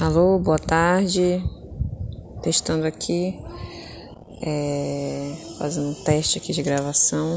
Alô, boa tarde. Testando aqui, é, fazendo um teste aqui de gravação.